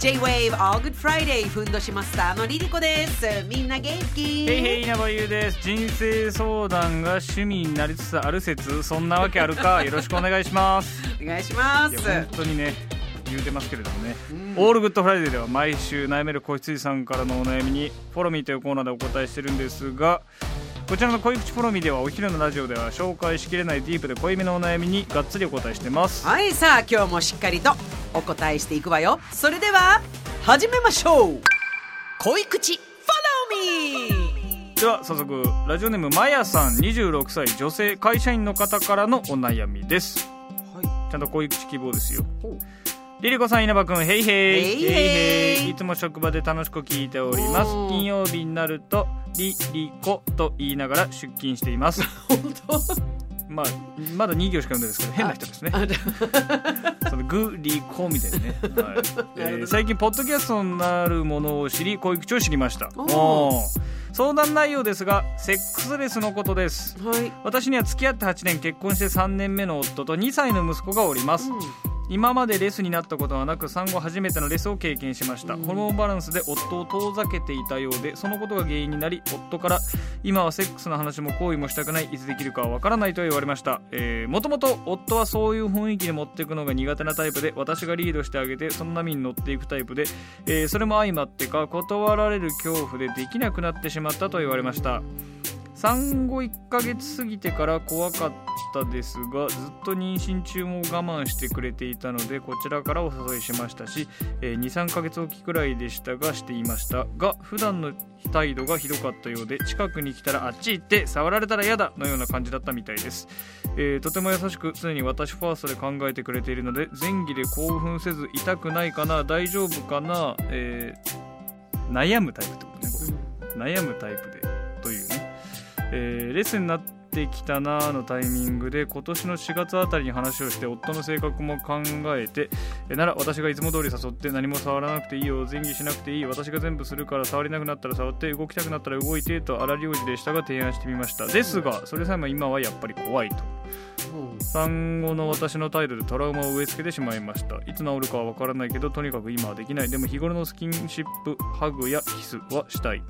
J-Wave All Good Friday ふんどしマスターのリリコです。みんな元気？へいへい稲葉優です人生相談が趣味になりつつある説そんなわけあるか？よろしくお願いしますお願いします。本当にね言うてますけれどもね、ALL GOOD FRIDAY では毎週悩める子羊さんからのお悩みに Follow me というコーナーでお答えしてるんですがこちらの恋口 Follow me ではお昼のラジオでは紹介しきれないディープで濃いめのお悩みにがっつりお答えしてます。はい、さあ今日もしっかりとお答えしていくわよ。それでは始めましょう。恋口 Follow me。では早速ラジオネームまやさん26歳女性会社員の方からのお悩みです。はちゃんと恋口希望ですよ。リリコさん稲葉くんヘイヘイ。ヘイヘイ。いつも職場で楽しく聞いております。金曜日になるとリリコと言いながら出勤しています。本当？まあまだ2行しか読んでないですけど変な人ですね。そのグリコみたいなね、はい。えー最近ポッドキャストになるものを知り恋口を知りました。お相談内容ですがセックスレスのことです。あはい。私には付き合って8年結婚して3年目の夫と2歳の息子がおります、今までレスになったことはなく産後初めてのレスを経験しました、ホルモンバランスで夫を遠ざけていたようでそのことが原因になり夫から今はセックスの話も行為もしたくないいつできるかはわからないと言われました、もともと夫はそういう雰囲気で持っていくのが苦手なタイプで私がリードしてあげてその波に乗っていくタイプで、えーそれも相まってか断られる恐怖でできなくなってしまったと言われました。産後1ヶ月過ぎてから怖かったですがずっと妊娠中も我慢してくれていたのでこちらからお誘いしましたし、えー23ヶ月おきくらいでしたがしていました。が普段の態度がひどかったようで近くに来たらあっち行って触られたら嫌だのような感じだったみたいです、えーとても優しく常に私ファーストで考えてくれているので前儀で興奮せず痛くないかな大丈夫かな、えー悩むタイプってことね悩むタイプでえーレッスンになってきたなーのタイミングで今年の4月あたりに話をして夫の性格も考えてえなら私がいつも通り誘って何も触らなくていいよ前儀しなくていい私が全部するから触りなくなったら触って動きたくなったら動いてと荒療治でしたが提案してみました。ですがそれさえも今はやっぱり怖いと。産後の私の態度でトラウマを植え付けてしまいました。いつ治るかはわからないけどとにかく今はできない。でも日頃のスキンシップハグやキスはしたい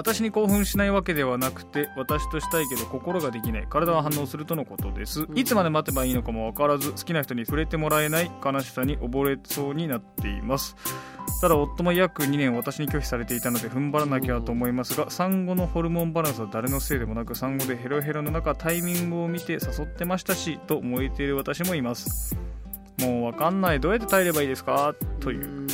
私に興奮しないわけではなくて私としたいけど心ができない。体は反応するとのことです。いつまで待てばいいのかも分からず好きな人に触れてもらえない悲しさに溺れそうになっています。ただ夫も約2年私に拒否されていたので踏ん張らなきゃと思いますが産後のホルモンバランスは誰のせいでもなく産後でヘロヘロの中タイミングを見て誘ってましたしと燃えている私もいます。もう分かんない。どうやって耐えればいいですか？という。うん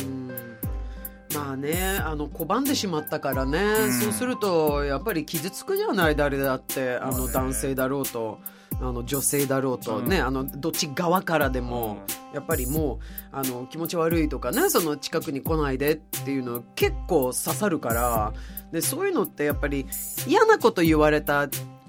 まあねあの拒んでしまったからね、ん。そうするとやっぱり傷つくじゃない誰だってあの男性だろうとあの女性だろうと。ね、あのどっち側からでも、やっぱりもうあの気持ち悪いとかねその近くに来ないでっていうの結構刺さるからでそういうのってやっぱり嫌なこと言われた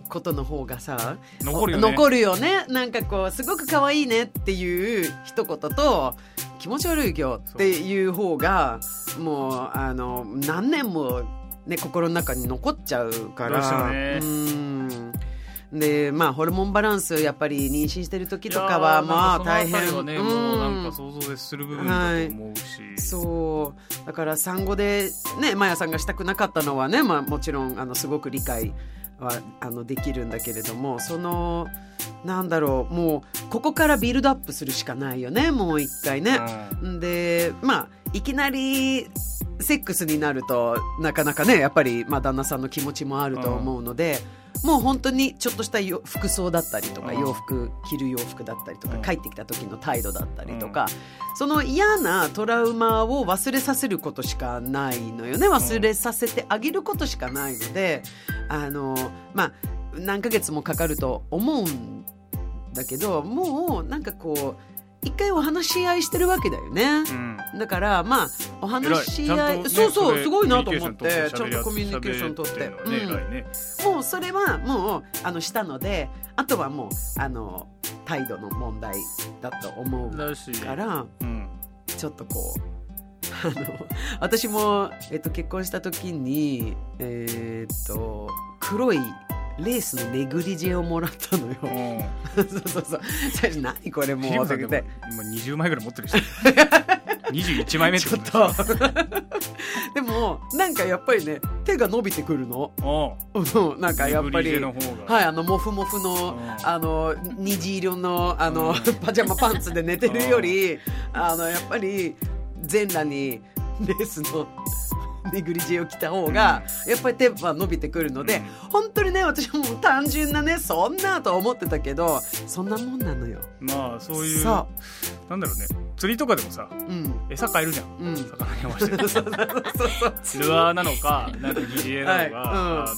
ことの方がさ残るよね。残るよね。なんかこうすごく可愛いねっていう一言と気持ち悪いよっていう方がもうあの何年も、ね、心の中に残っちゃうから。でまあホルモンバランスやっぱり妊娠してる時とかはまあ大変はね、もうなんか想像でする部分だと思うし、そう。だから産後でねマヤさんがしたくなかったのはね、まあ、もちろんあのすごく理解はあのできるんだけれどもそのなんだろうもうここからビルドアップするしかないよねもう一回ね。でまあいきなりセックスになるとなかなかねやっぱり、まあ、旦那さんの気持ちもあると思うので、もう本当にちょっとしたよ服装だったりとか、うん。洋服着る洋服だったりとか、うん。帰ってきた時の態度だったりとか、その嫌なトラウマを忘れさせることしかないのよね。忘れさせてあげることしかないのであのまあ何ヶ月もかかると思うんだけどもうなんかこう一回お話し合いしてるわけだよね、うん。だからまあお話し合い、ねそうそうれすごいなと思ってちゃんとコミュニケーション取って。ね偉いね。もうそれはもうあのしたのであとはもうあの態度の問題だと思うからうんちょっとこうあの私も、えっと、結婚した時にえーっと黒いレースのネグリジェをもらったのよ。うん。そうそうそう。最初何これもうって。今20枚ぐらい持ってる人21枚目ってことでしょとでもなんかやっぱりね手が伸びてくるのおううんなんかやっぱりはいあのモフモフのうんあの虹色のあの、うんパジャマパンツで寝てるよりあのやっぱり全裸にレースのネグリジェを着た方が、やっぱり手は伸びてくるので、本当にね私も単純なねそんなと思ってたけどそんなもんなのよ。まあそういうそなんだろうね。釣りとかでもさう、うん。餌買えるじゃん。うん、魚に合わせて。ルアーなのかなんか疑似餌なのか、はい。あ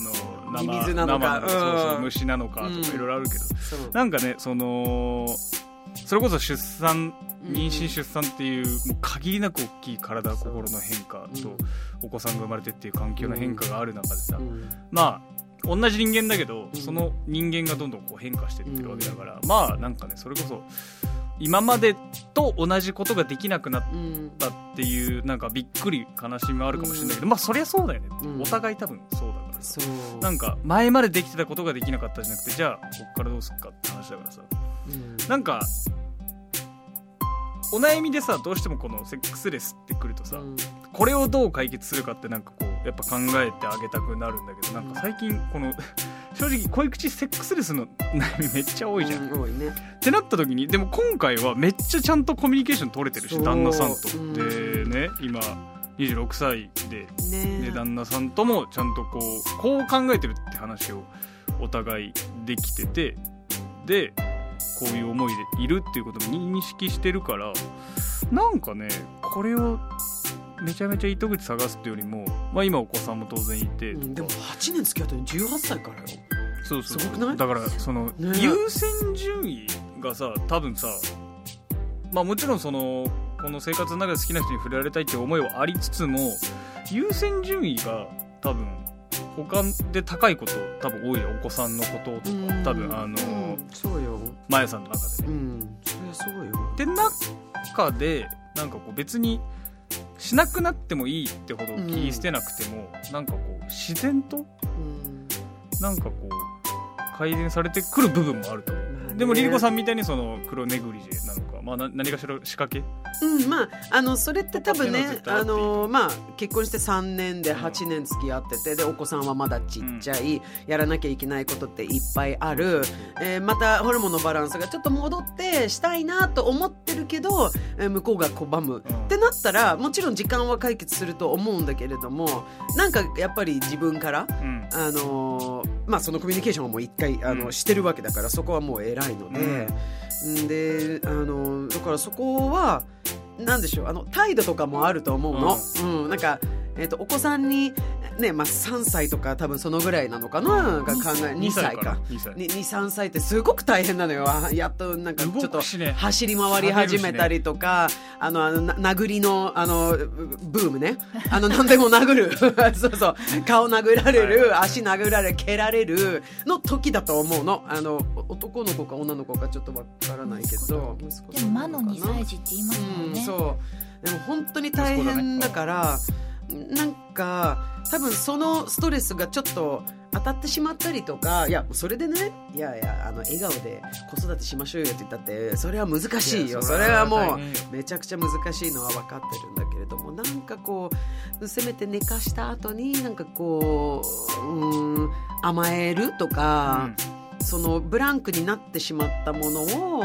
のミミズ生なのか。生そうそううん。虫なのかとうんかいろいろあるけど、そう。なんかねそのそれこそ出産うん。妊娠出産っていうもう限りなく大きい体心の変化とうん。お子さんが生まれてっていう環境の変化がある中でさ、うん。まあ同じ人間だけど、うん。その人間がどんどんこう変化していってるわけだから、まあなんかねそれこそ今までと同じことができなくなっうんたっていうなんかびっくり悲しみもあるかもしれないけど、まあそりゃそうだよね、うん。お互い多分そうだからさ。なんか前までできてたことができなかったじゃなくてじゃあこっからどうすっかって話だからさうん。なんかお悩みでさどうしてもこのセックスレスってくるとさ、うん。これをどう解決するかってなんかこうやっぱ考えてあげたくなるんだけどなんか最近この 正直恋口セックスレスの悩みめっちゃ多いじゃん、うん多いね。ってなった時にでも今回はめっちゃちゃんとコミュニケーション取れてるし旦那さんとうんでね今26歳でね。で旦那さんともちゃんとこうこう考えてるって話をお互いできててでこういう思いでいるっていうことも認識してるからなんかねこれをめちゃめちゃ糸口探すっていうよりも、まあ、今お子さんも当然いて、うんでも8年付き合ったの18歳からよ。そうそう。すごくない？だからその、ね。優先順位がさ多分さまあもちろんそのこの生活の中で好きな人に触れられたいっていう思いはありつつも優先順位が多分他で高いこと多分多いよお子さんのこととか。多分あのうんそうよ。まやさんの中で。ね。うん。そりゃそうよって中でなんかこう別にしなくなってもいいってほど切り捨てなくても、なんかこう自然とうん。なんかこう改善されてくる部分もあると思う。まあね。でもリリコさんみたいにその黒ネグリジェなのか、まあ、な何かしら仕掛け？うんまああのそれって多分ねあのまあ結婚して3年で8年付き合っててでお子さんはまだちっちゃい、やらなきゃいけないことっていっぱいある、えーまたホルモンのバランスがちょっと戻ってしたいなと思ってるけど、えー向こうが拒む、ってなったらもちろん時間は解決すると思うんだけれどもなんかやっぱり自分からうん。あのーまあ、そのコミュニケーションはもう一回あの、うんしてるわけだからそこはもう偉いので、ん、で、あのーだからそこはなんでしょうあの態度とかもあると思うの、うん。なんか、えっとお子さんに、ねまあ、3歳とか多分そのぐらいなのかな、が考え2歳か。2歳23歳。ってすごく大変なのよ。あやっとなんかちょっと走り回り始めたりとか、あのあのな殴りのあのブームね。あの何でも殴る。そうそう。顔殴られる足殴られ蹴られるの時だと思うの。あの男の子か女の子かちょっとわからないけど息子でも魔の2さんなのかな歳児って言いますもんうん、ね、そう。でも本当に大変だからなんか多分そのストレスがちょっと当たってしまったりとかいやそれでねいやいやあの笑顔で子育てしましょうよって言ったってそれは難しいよ。それはもうめちゃくちゃ難しいのは分かってるんだけれどもなんかこうせめて寝かした後になんかこううん甘えるとか、そのブランクになってしまったものを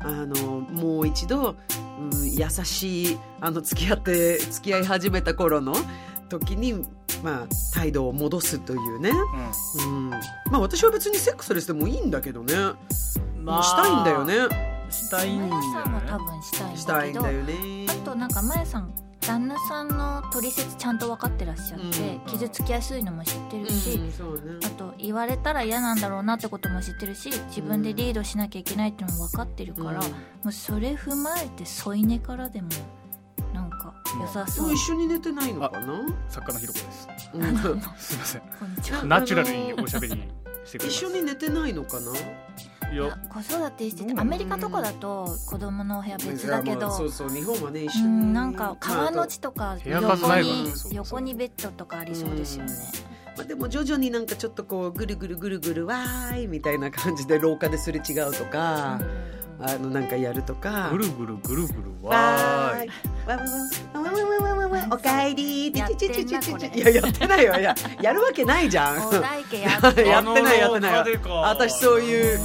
あのもう一度、うん、優しいあの付き合って付き合い始めた頃の時に、まあ、態度を戻すというね、うん。まあ、私は別にセックスレスでもいいんだけどね、うんもうしたいんだよねしたいんだよね。あとなんかまやさん旦那さんの取説ちゃんと分かってらっしゃって、うん。傷つきやすいのも知ってるし、うんそうね。あと言われたら嫌なんだろうなってことも知ってるし自分でリードしなきゃいけないってのも分かってるから、うん。もうそれ踏まえて添い寝からでもなんか良さそう、一緒に寝てないのかな？作家のひろこです。うん。すいません。こんにちは。ナチュラルにおしゃべりしてくれます。一緒に寝てないのかな？子育てしててアメリカとかだと子供のお部屋別だけいやまあそうどそう日本はね一緒うにんなんか川の地とか横に横にベッドとかありそうですよね。まあ、でも徐々になんかちょっとこうぐるぐるぐるぐるわーいみたいな感じで廊下ですれ違うとか、あのなんかやるとか。ぐるぐるぐるぐるわわーい。わわわわわわわわわおかえりやってんなちちちちちこれいややってないよいややるわけないじゃんやってないやってない私そういう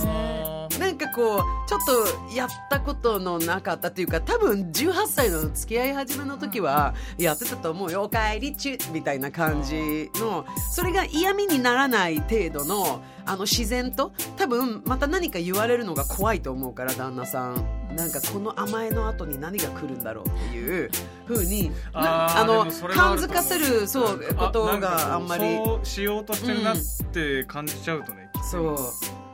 なんかこうちょっとやったことのなかったっていうか多分18歳の付き合い始めの時はやってたと思うよ「おかえりちゅ」みたいな感じのそれが嫌味にならない程度のあの自然と多分また何か言われるのが怖いと思うから旦那さん。なんかこの甘えの後に何が来るんだろうっていうふうになあの感づかせるそうことがあんまり。そうしようとしてるなって感じちゃうとね、そう。うん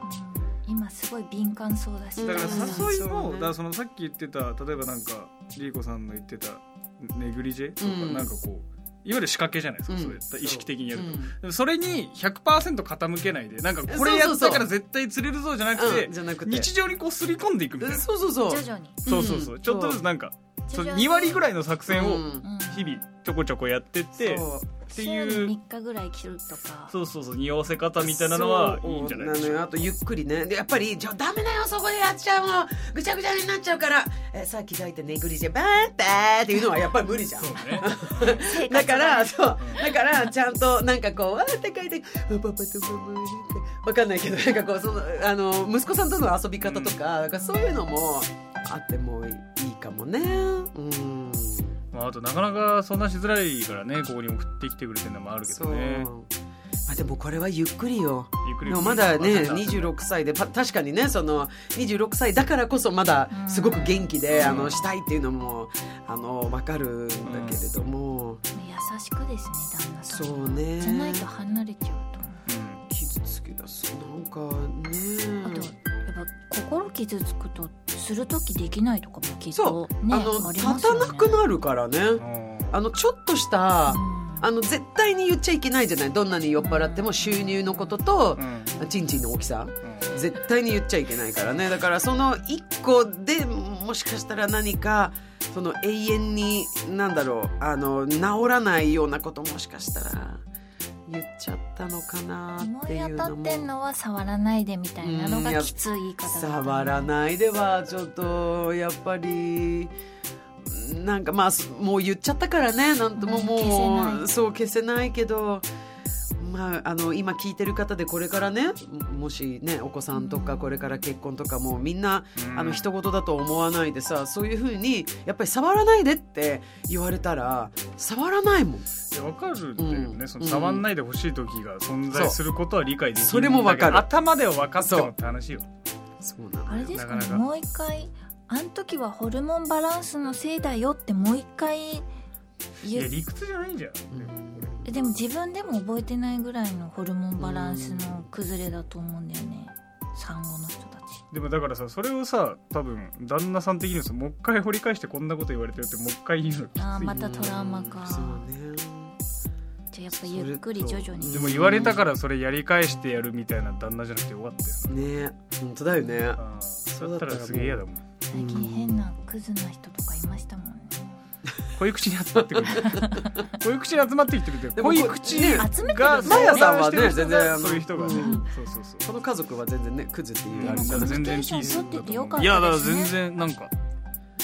今すごい敏感そうだし。だからうん誘いも、だからそのさっき言ってた例えばなんかリーコさんの言ってたネグリジェ？とか、うんなんかこういわゆる仕掛けじゃないですか、うん。それ意識的にやると、それに100%傾けないでなんかこれやったから絶対釣れるぞじゃなくてうんじゃなくて。日常にこうすり込んでいくみたいな。そうそうそう。徐々に。そうそうそう、うん。ちょっとずつなんかそう徐々に。2割ぐらいの作戦を日々ちょこちょこやってって、って週いうに3日ぐらい切るとか。そうそうそう匂わせ方みたいなのはいいんじゃないでしょうか。あとゆっくりね。でやっぱり「じゃあダメだよそこでやっちゃうの。ぐちゃぐちゃになっちゃうから。えさっき抱いてネグリジェバーンってっていうのはやっぱり無理じゃん。そうね。だからそう。うんだからちゃんとなんかこう「わーって書いて「パパとママってわかんないけどなんかこうそのあの息子さんとの遊び方とか,、なんかそういうのもあってもいいかもねうんまあ、あとなかなかそんなしづらいからねここに送ってきてくれてるのもあるけどね。まあ、でもこれはゆっくりよ。ゆっまだねわかった26歳でパ確かにねその26歳だからこそまだすごく元気で、う。んあのしたいっていうのもあの分かるんだけれども、優しくですね旦那さん。そうね。じゃないと離れちゃうと。思う傷つけ出す。なんかね。あとやっぱ心傷つくとする時できないとかもきっそとねあのありますよね。立たなくなるからね。うん。あのちょっとしたうん。あの絶対に言っちゃいけないじゃない。どんなに酔っ払っても収入のこととうん。チンチンの大きさうん。絶対に言っちゃいけないからね。だからその一個でもしかしたら何かその永遠になんだろうあの治らないようなこともしかしたら言っちゃったのかな思ってい当たいうのってんものは触らないでみたいなのがきつい言い方触らないではちょっと。やっぱりなんかまあもう言っちゃったからねなんともうんもう、そう消せないけどまあ、あの今聞いてる方でこれからねもしねお子さんとかこれから結婚とかもみんなうん。あの人事だと思わないでさそういうふうにやっぱり触らないでって言われたら触らないもん。いやわかるんだよね、うん。その触んないでほしい時が存在することは理解できるそれもわかる。頭では分かってもって話よ。そう。なあれですかねなかなか。もう一回あん時はホルモンバランスのせいだよってもう一回いや理屈じゃないんじゃん、でも自分でも覚えてないぐらいのホルモンバランスの崩れだと思うんだよね。産後の人たち。でもだからさそれをさ多分旦那さん的にさもう一回掘り返してこんなこと言われてるってもう一回言うのきついあーまたトラウマか。そうね。じゃあやっぱゆっくり徐々に。でも言われたからそれやり返してやるみたいな旦那じゃなくてよかったよね。本当だよね。そうだったらすげえ嫌だもん最近変なクズな人とかいましたもんね恋口に集まってくる。恋口に集まってきてるってでもこ恋口がマヤさんはね全然そういう人がね、うん。そうそうそう。この家族は全然ねクズっていうあれじゃ全然ピースいやだから全然なんか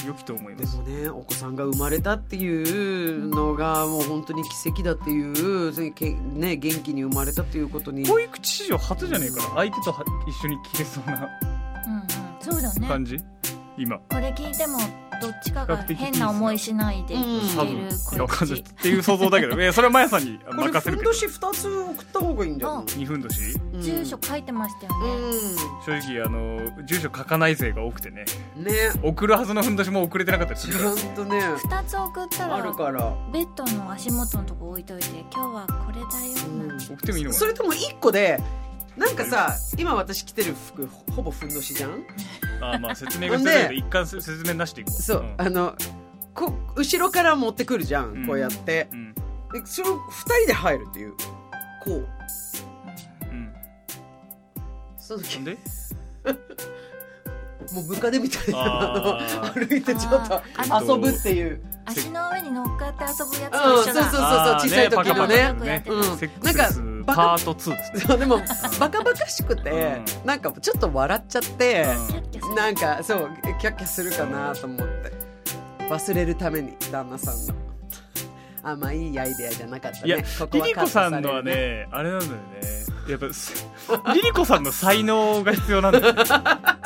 良きと思います。でもねお子さんが生まれたっていうのがもう本当に奇跡だっていうね元気に生まれたっていうことに。恋口史上初じゃねえかな相手とは一緒に切れそうなうんうん。そうだね。感じ？今。これ聞いてもどっちかが変な思いしないでうん。してるこっち。っていう想像だけど。いやそれはマヤさんに任せるけど。ふんどし2つ送った方がいいんじゃない？二分年うん住所書いてましたよね、正直あの住所書かない勢が多くてね。うんね。送るはずのふんどしも送れてなかったりすちる。からゃんとね。2つ送ったらあるから。ベッドの足元のとこ置いといて今日はこれだよ送ってもいいのかそれとも1個でなんかさ今私着てる服ほぼふんどしじゃん？なあまあ説明が必要だけど一貫説明なしでいくわそう、あのこ後ろから持ってくるじゃん、うん。こうやって。うん。でそれを2人で入るっていうこう。うん。その時。なんで？もうムカデみたいなの歩いてちょっと遊ぶっていう。足の上に乗っかって遊ぶやつうんと一緒だ、そうそうそうあー小さい時のね。うん。なんかパート2ですね。でもバカバカしくて、うなんかちょっと笑っちゃって、うん。なんかそうキャッキャするかなと思って。忘れるために旦那さんの。あまあいいアイデアじゃなかったね。いやここリリコさんのはねあれなんだよね。やっぱすリリコさんの才能が必要なんだよ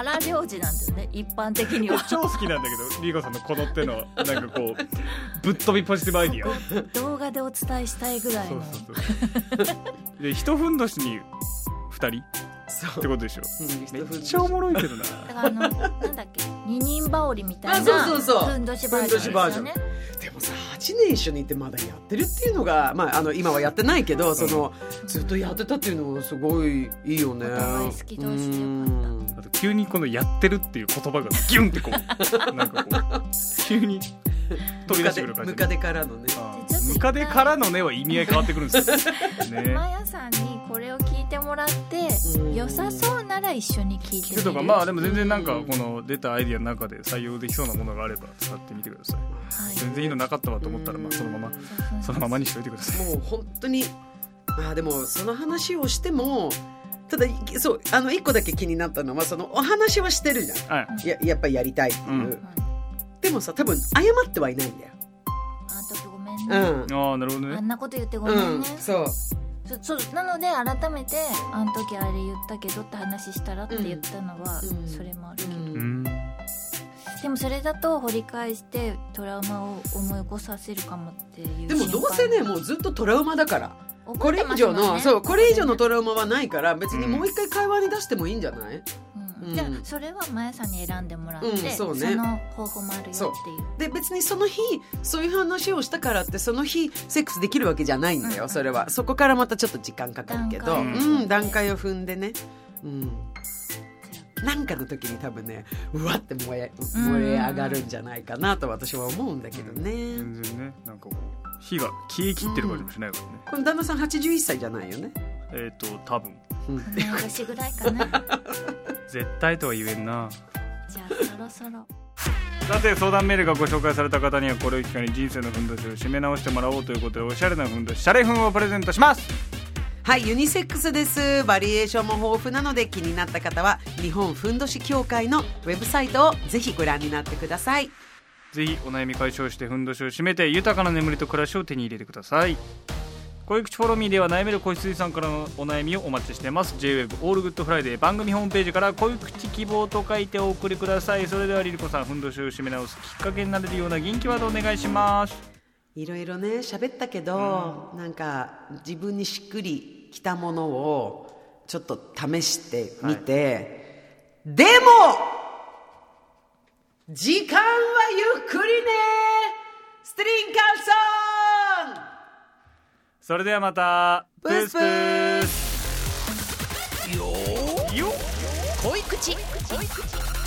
荒領事なんですね一般的には。超好きなんだけどリリコさんのこの手のなんかこう ぶっ飛びポジティブアイディア。動画でお伝えしたいぐらいの。そうそうそうで一ふんどしに2人？そう。ってことでしょ？うんめっちゃおもろいけどな。だからあのなんだっけ？二人羽織みたいなあそうそうそう。ふんどしバージョンですよね。でもさ8年一緒にいてまだやってるっていうのが、まあ、あの今はやってないけどそのずっとやってたっていうのもすごいいいよね。好き同士でよかった。あと急にこの「やってる」っていう言葉がギュンってこう。なんかこう急に飛び出してくる感じ。ムカデからのね。ムカデからのねは意味合い変わってくるんです。よ ね。マヤさんにこれを聞いてもらってうん。良さそうなら一緒に聞いてみる。とかまあでも全然なんかこの出たアイディアの中で採用できそうなものがあれば使ってみてください全然いいのなかったわと思ったらまあそのままそのままにしといてください。もう本当にあでもその話をしてもただそうあの一個だけ気になったのはそのお話はしてるじゃん。はい。ややっぱりやりたいっていう、うん。でもさ多分謝ってはいないんだよ。あの時ごめんね、うん。ああなるほどね。あんなこと言ってごうんめんね、そう。そそうなので改めてあの時あれ言ったけどって話したらって言ったのは、うん。それもあるけど、うんでもそれだと掘り返してトラウマを思い起こさせるかもっていうでもどうせねもうずっとトラウマだから。ここれ以上の、そうこれ以上のトラウマはないから別にもう一回会話に出してもいいんじゃない、うん。うん。じゃあそれはマヤさんに選んでもらって、うんそうね。の方法もあるよっていう。で別にその日そういう話をしたからってその日セックスできるわけじゃないんだよ、うん。それは。そこからまたちょっと時間かかるけど。段階うん、段階を踏んでね。うんなんかの時に多分ねうわって燃え燃え上がるんじゃないかなと私は思うんだけどね、全然ねなんかこう火が消えきってる感じもしないからね、この旦那さん81歳じゃないよね、えっ、と多分。うん、私ぐらいかな絶対とは言えんな。じゃあそろそろ。さて相談メールがご紹介された方にはこれを機会に人生のふんどしを締め直してもらおうということでおしゃれなふんどしシャレふんをプレゼントしますはいユニセックスです。バリエーションも豊富なので気になった方は日本ふんどし協会のウェブサイトをぜひご覧になってください。ぜひお悩み解消してふんどしを締めて豊かな眠りと暮らしを手に入れてください。恋口 Follow me では悩める子羊さんからのお悩みをお待ちしています。JWEB オールグッドフライデー番組ホームページから恋口希望と書いてお送りください。それではリリコさんふんどしを締め直すきっかけになれるような元気ワードお願いします。いろいろね喋ったけど、なんか自分にしっくりきたものをちょっと試してみて、でも時間はゆっくりね。ストリンカルソン。それではまた。プースプース。よー。よ恋口。恋口